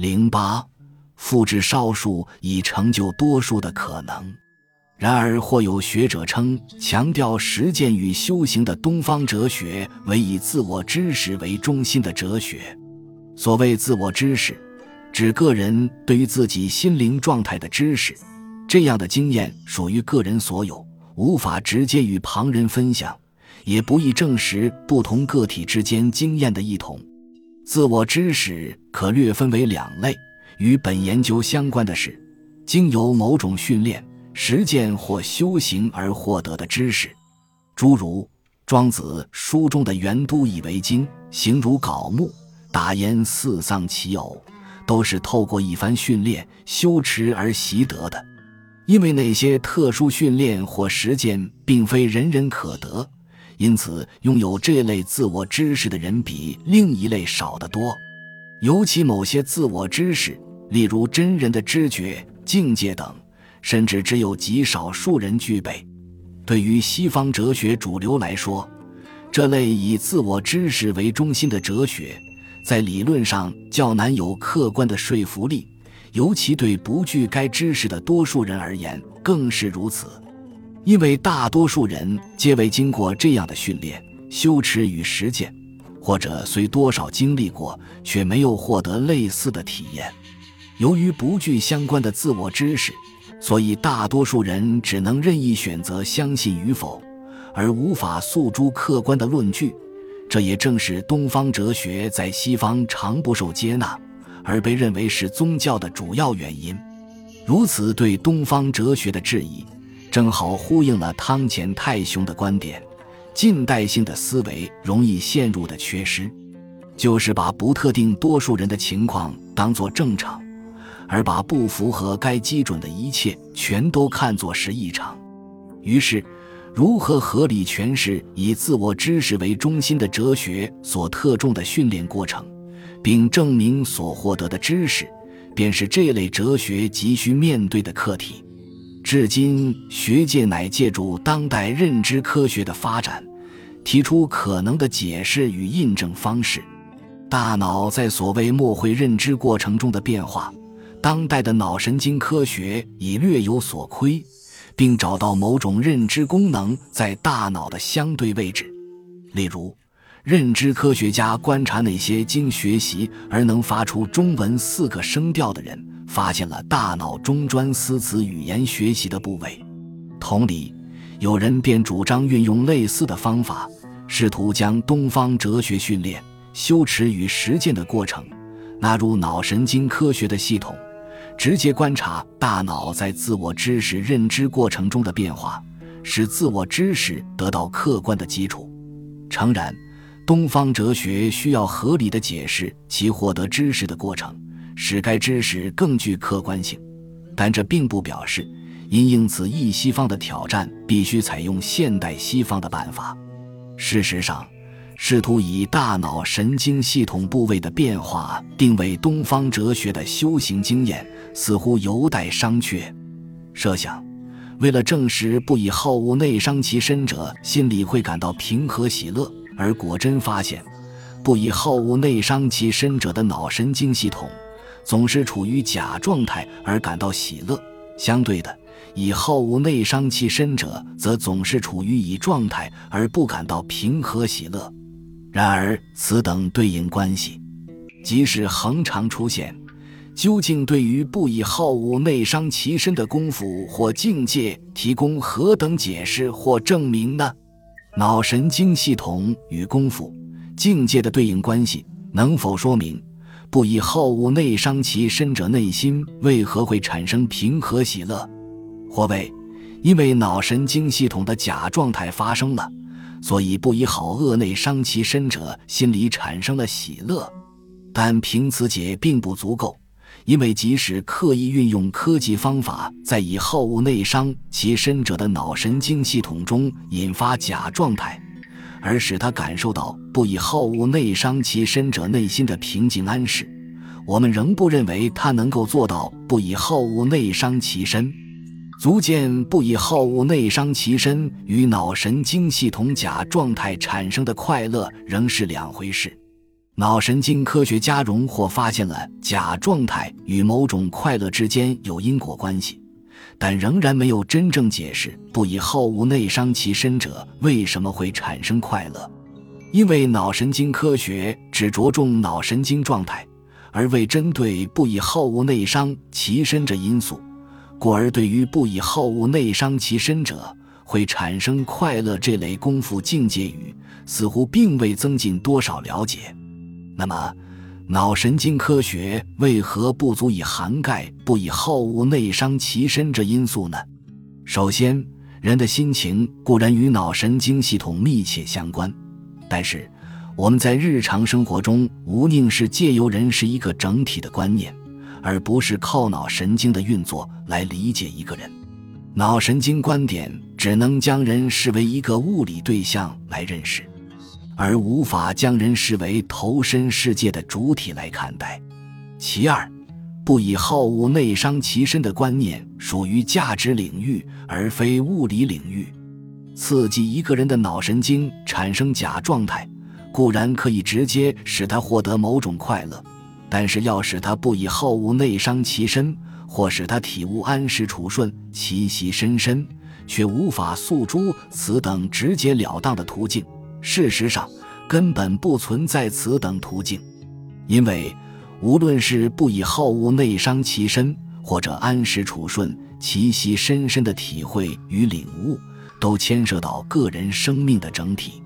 零八，复制少数以成就多数的可能。然而，或有学者称，强调实践与修行的东方哲学为以自我知识为中心的哲学。所谓自我知识，指个人对于自己心灵状态的知识。这样的经验属于个人所有，无法直接与旁人分享，也不易证实不同个体之间经验的异同。自我知识可略分为两类：与本研究相关的是，经由某种训练。实践或修行而获得的知识，诸如庄子书中的“元都以为经，形如槁木，打焉四丧其偶”，都是透过一番训练修持而习得的。因为那些特殊训练或实践并非人人可得，因此拥有这类自我知识的人比另一类少得多。尤其某些自我知识，例如真人的知觉、境界等。甚至只有极少数人具备。对于西方哲学主流来说，这类以自我知识为中心的哲学，在理论上较难有客观的说服力，尤其对不具该知识的多数人而言更是如此。因为大多数人皆未经过这样的训练、修持与实践，或者虽多少经历过，却没有获得类似的体验。由于不具相关的自我知识。所以，大多数人只能任意选择相信与否，而无法诉诸客观的论据。这也正是东方哲学在西方常不受接纳，而被认为是宗教的主要原因。如此对东方哲学的质疑，正好呼应了汤前太雄的观点：近代性的思维容易陷入的缺失，就是把不特定多数人的情况当作正常。而把不符合该基准的一切全都看作是异常，于是，如何合理诠释以自我知识为中心的哲学所特重的训练过程，并证明所获得的知识，便是这类哲学急需面对的课题。至今，学界乃借助当代认知科学的发展，提出可能的解释与印证方式：大脑在所谓默会认知过程中的变化。当代的脑神经科学已略有所窥，并找到某种认知功能在大脑的相对位置。例如，认知科学家观察那些经学习而能发出中文四个声调的人，发现了大脑中专思词语言学习的部位。同理，有人便主张运用类似的方法，试图将东方哲学训练、修持与实践的过程纳入脑神经科学的系统。直接观察大脑在自我知识认知过程中的变化，使自我知识得到客观的基础。诚然，东方哲学需要合理的解释其获得知识的过程，使该知识更具客观性。但这并不表示，因应此一西方的挑战，必须采用现代西方的办法。事实上。试图以大脑神经系统部位的变化定位东方哲学的修行经验，似乎有待商榷。设想，为了证实不以好恶内伤其身者心里会感到平和喜乐，而果真发现，不以好恶内伤其身者的脑神经系统总是处于假状态而感到喜乐，相对的，以好恶内伤其身者则总是处于乙状态而不感到平和喜乐。然而，此等对应关系，即使恒常出现，究竟对于不以好恶内伤其身的功夫或境界提供何等解释或证明呢？脑神经系统与功夫、境界的对应关系，能否说明不以好恶内伤其身者内心为何会产生平和喜乐？或谓，因为脑神经系统的假状态发生了。所以，不以好恶内伤其身者，心里产生了喜乐。但凭此解并不足够，因为即使刻意运用科技方法，在以好恶内伤其身者的脑神经系统中引发假状态，而使他感受到不以好恶内伤其身者内心的平静安适，我们仍不认为他能够做到不以好恶内伤其身。足见不以好恶内伤其身与脑神经系统假状态产生的快乐仍是两回事。脑神经科学家荣获发现了假状态与某种快乐之间有因果关系，但仍然没有真正解释不以好恶内伤其身者为什么会产生快乐。因为脑神经科学只着重脑神经状态，而未针对不以好恶内伤其身这因素，故而对于不以好恶内伤其身者会产生快乐这类功夫境界语，似乎并未增进多少了解。那么，脑神经科学为何不足以涵盖不以好恶内伤其身这因素呢？首先，人的心情固然与脑神经系统密切相关。但是，我们在日常生活中，无宁是借由人是一个整体的观念，而不是靠脑神经的运作来理解一个人。脑神经观点只能将人视为一个物理对象来认识，而无法将人视为投身世界的主体来看待。其二，不以好恶内伤其身的观念属于价值领域，而非物理领域。刺激一个人的脑神经产生假状态，固然可以直接使他获得某种快乐，但是要使他不以好恶内伤其身，或使他体悟安时处顺、其息深深，却无法诉诸此等直截了当的途径。事实上，根本不存在此等途径，因为无论是不以好恶内伤其身，或者安时处顺、其息深深的体会与领悟。都牵涉到个人生命的整体，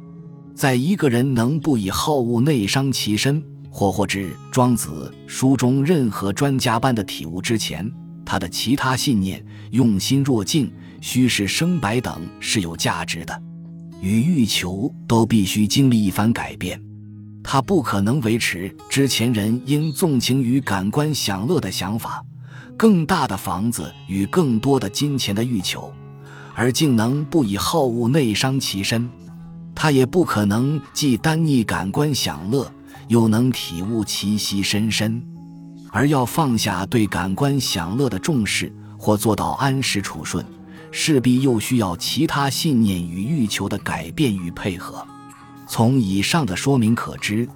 在一个人能不以好恶内伤其身，或或至庄子书中任何专家般的体悟之前，他的其他信念、用心若镜、虚实生白等是有价值的，与欲求都必须经历一番改变。他不可能维持之前人应纵情于感官享乐的想法，更大的房子与更多的金钱的欲求。而竟能不以好恶内伤其身，他也不可能既单逆感官享乐，又能体悟其息深深。而要放下对感官享乐的重视，或做到安时处顺，势必又需要其他信念与欲求的改变与配合。从以上的说明可知，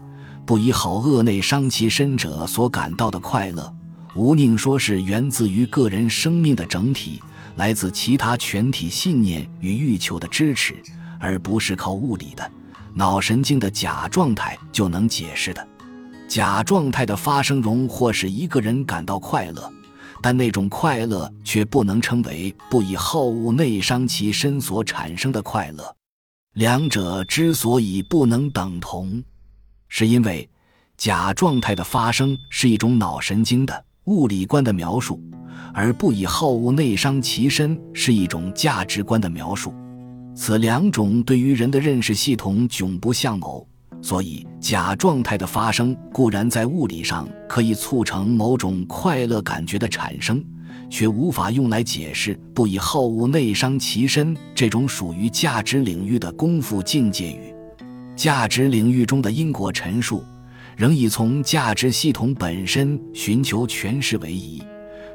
不以好恶内伤其身者所感到的快乐，无宁说是源自于个人生命的整体。来自其他全体信念与欲求的支持，而不是靠物理的脑神经的假状态就能解释的。假状态的发生容或使一个人感到快乐，但那种快乐却不能称为不以好恶内伤其身所产生的快乐。两者之所以不能等同，是因为假状态的发生是一种脑神经的物理观的描述。而不以好恶内伤其身是一种价值观的描述，此两种对于人的认识系统迥不相谋。所以，假状态的发生固然在物理上可以促成某种快乐感觉的产生，却无法用来解释不以好恶内伤其身这种属于价值领域的功夫境界语。价值领域中的因果陈述，仍以从价值系统本身寻求诠释为宜。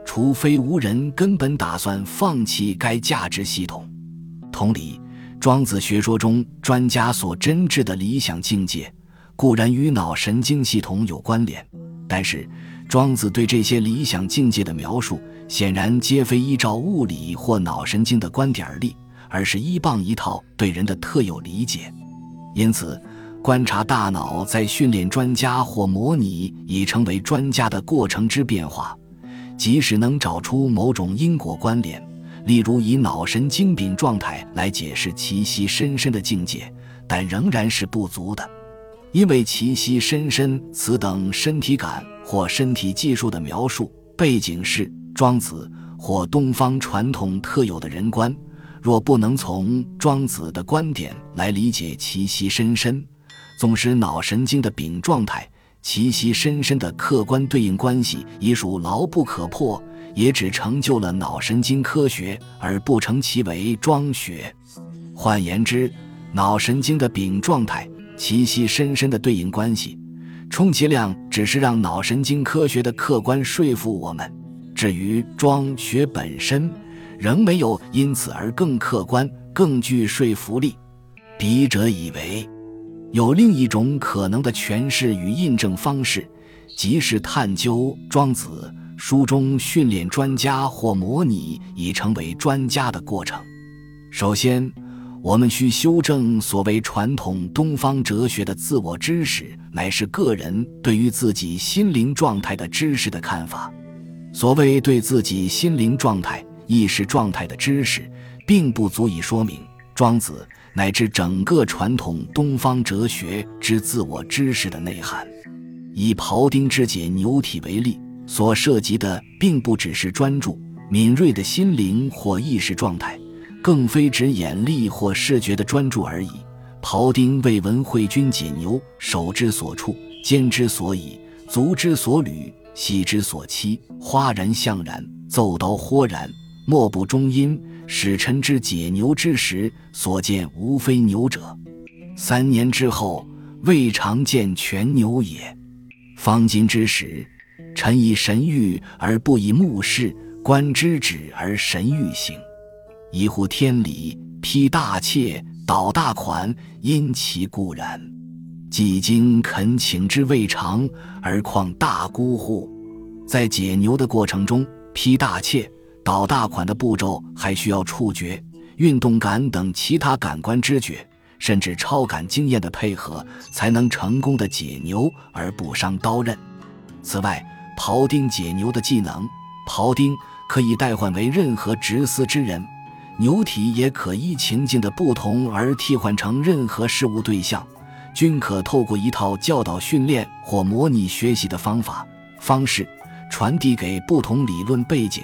除非无人根本打算放弃该价值系统。同理，庄子学说中专家所真挚的理想境界，固然与脑神经系统有关联，但是庄子对这些理想境界的描述，显然皆非依照物理或脑神经的观点而立，而是依傍一套对人的特有理解。因此，观察大脑在训练专家或模拟已成为专家的过程之变化。即使能找出某种因果关联，例如以脑神经柄状态来解释奇息深深的境界，但仍然是不足的，因为奇息深深此等身体感或身体技术的描述背景是庄子或东方传统特有的人观，若不能从庄子的观点来理解奇息深深，纵使脑神经的柄状态。其息深深的客观对应关系已属牢不可破，也只成就了脑神经科学，而不成其为庄学。换言之，脑神经的柄状态、其系深深的对应关系，充其量只是让脑神经科学的客观说服我们。至于庄学本身，仍没有因此而更客观、更具说服力。笔者以为。有另一种可能的诠释与印证方式，即是探究庄子书中训练专家或模拟已成为专家的过程。首先，我们需修正所谓传统东方哲学的自我知识乃是个人对于自己心灵状态的知识的看法。所谓对自己心灵状态、意识状态的知识，并不足以说明庄子。乃至整个传统东方哲学之自我知识的内涵，以庖丁之解牛体为例，所涉及的并不只是专注、敏锐的心灵或意识状态，更非指眼力或视觉的专注而已。庖丁为文惠君解牛，手之所处，肩之所以，足之所履，膝之所栖，哗然向然，奏刀豁然，莫不中音。使臣之解牛之时，所见无非牛者。三年之后，未尝见全牛也。方今之时，臣以神欲而不以目视，观之止而神欲行。一乎天理，披大切，导大款，因其固然。既经恳请之未尝，而况大姑乎？在解牛的过程中，披大切。导大款的步骤还需要触觉、运动感等其他感官知觉，甚至超感经验的配合，才能成功的解牛而不伤刀刃。此外，庖丁解牛的技能，庖丁可以代换为任何执司之人，牛体也可依情境的不同而替换成任何事物对象，均可透过一套教导训练或模拟学习的方法方式，传递给不同理论背景。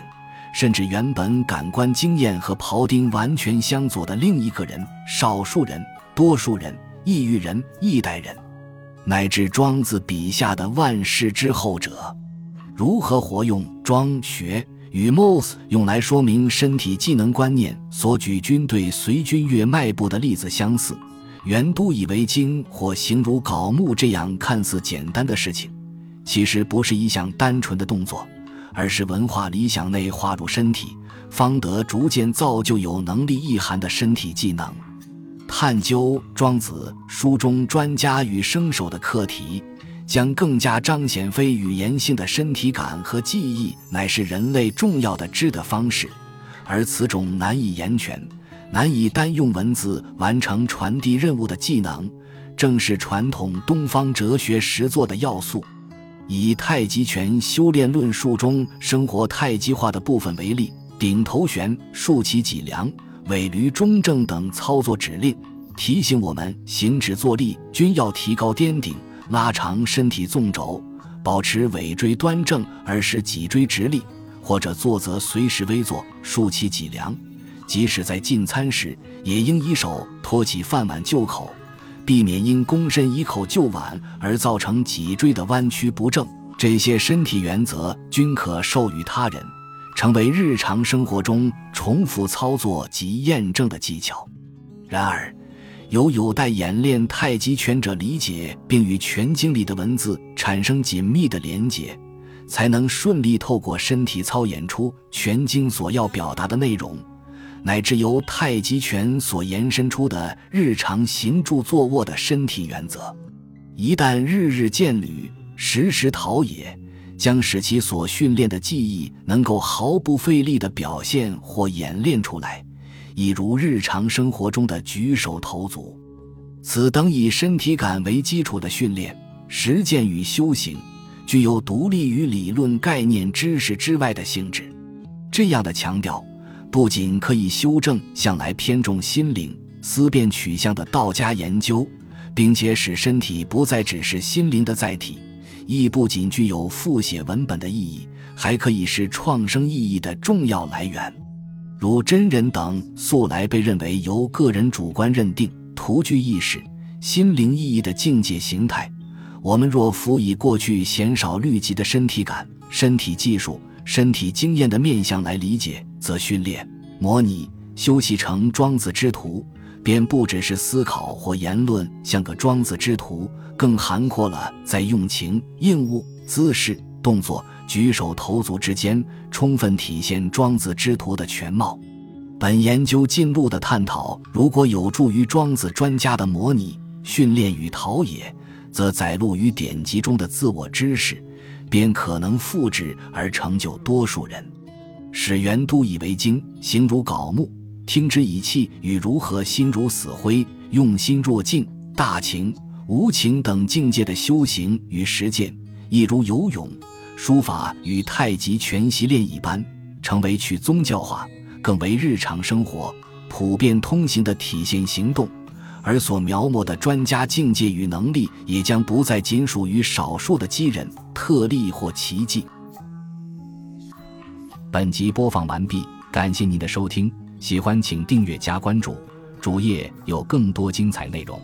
甚至原本感官经验和庖丁完全相左的另一个人、少数人、多数人、异域人、异代人，乃至庄子笔下的万世之后者，如何活用庄学与 Mos 用来说明身体技能观念所举军队随军跃迈步的例子相似，原都以为经或形如槁木这样看似简单的事情，其实不是一项单纯的动作。而是文化理想内化入身体，方得逐渐造就有能力意涵的身体技能。探究庄子书中专家与生手的课题，将更加彰显非语言性的身体感和记忆乃是人类重要的知的方式，而此种难以言全、难以单用文字完成传递任务的技能，正是传统东方哲学实作的要素。以太极拳修炼论述中生活太极化的部分为例，顶头旋、竖起脊梁、尾闾中正等操作指令，提醒我们行止坐立均要提高颠顶，拉长身体纵轴，保持尾椎端正而使脊椎直立；或者坐则随时微坐，竖起脊梁，即使在进餐时，也应以手托起饭碗就口。避免因躬身以口就碗而造成脊椎的弯曲不正，这些身体原则均可授予他人，成为日常生活中重复操作及验证的技巧。然而，由有待演练太极拳者理解并与拳经里的文字产生紧密的连结，才能顺利透过身体操演出拳经所要表达的内容。乃至由太极拳所延伸出的日常行住坐卧的身体原则，一旦日日见履，时时陶冶，将使其所训练的技艺能够毫不费力地表现或演练出来，一如日常生活中的举手投足。此等以身体感为基础的训练、实践与修行，具有独立于理论概念知识之外的性质。这样的强调。不仅可以修正向来偏重心灵思辨取向的道家研究，并且使身体不再只是心灵的载体，亦不仅具有复写文本的意义，还可以是创生意义的重要来源。如真人等素来被认为由个人主观认定、图具意识、心灵意义的境界形态，我们若辅以过去鲜少虑及的身体感、身体技术。身体经验的面相来理解，则训练、模拟、修习成庄子之徒，便不只是思考或言论像个庄子之徒，更涵括了在用情、应物、姿势、动作、举手投足之间，充分体现庄子之徒的全貌。本研究进路的探讨，如果有助于庄子专家的模拟、训练与陶冶，则载录于典籍中的自我知识，便可能复制而成就多数人。使元都以为经，行如槁木，听之以气，与如何心如死灰，用心若镜，大情、无情等境界的修行与实践，亦如游泳、书法与太极拳习练一般，成为去宗教化，更为日常生活普遍通行的体现行动。而所描摹的专家境界与能力，也将不再仅属于少数的机人、特例或奇迹。本集播放完毕，感谢您的收听，喜欢请订阅加关注，主页有更多精彩内容。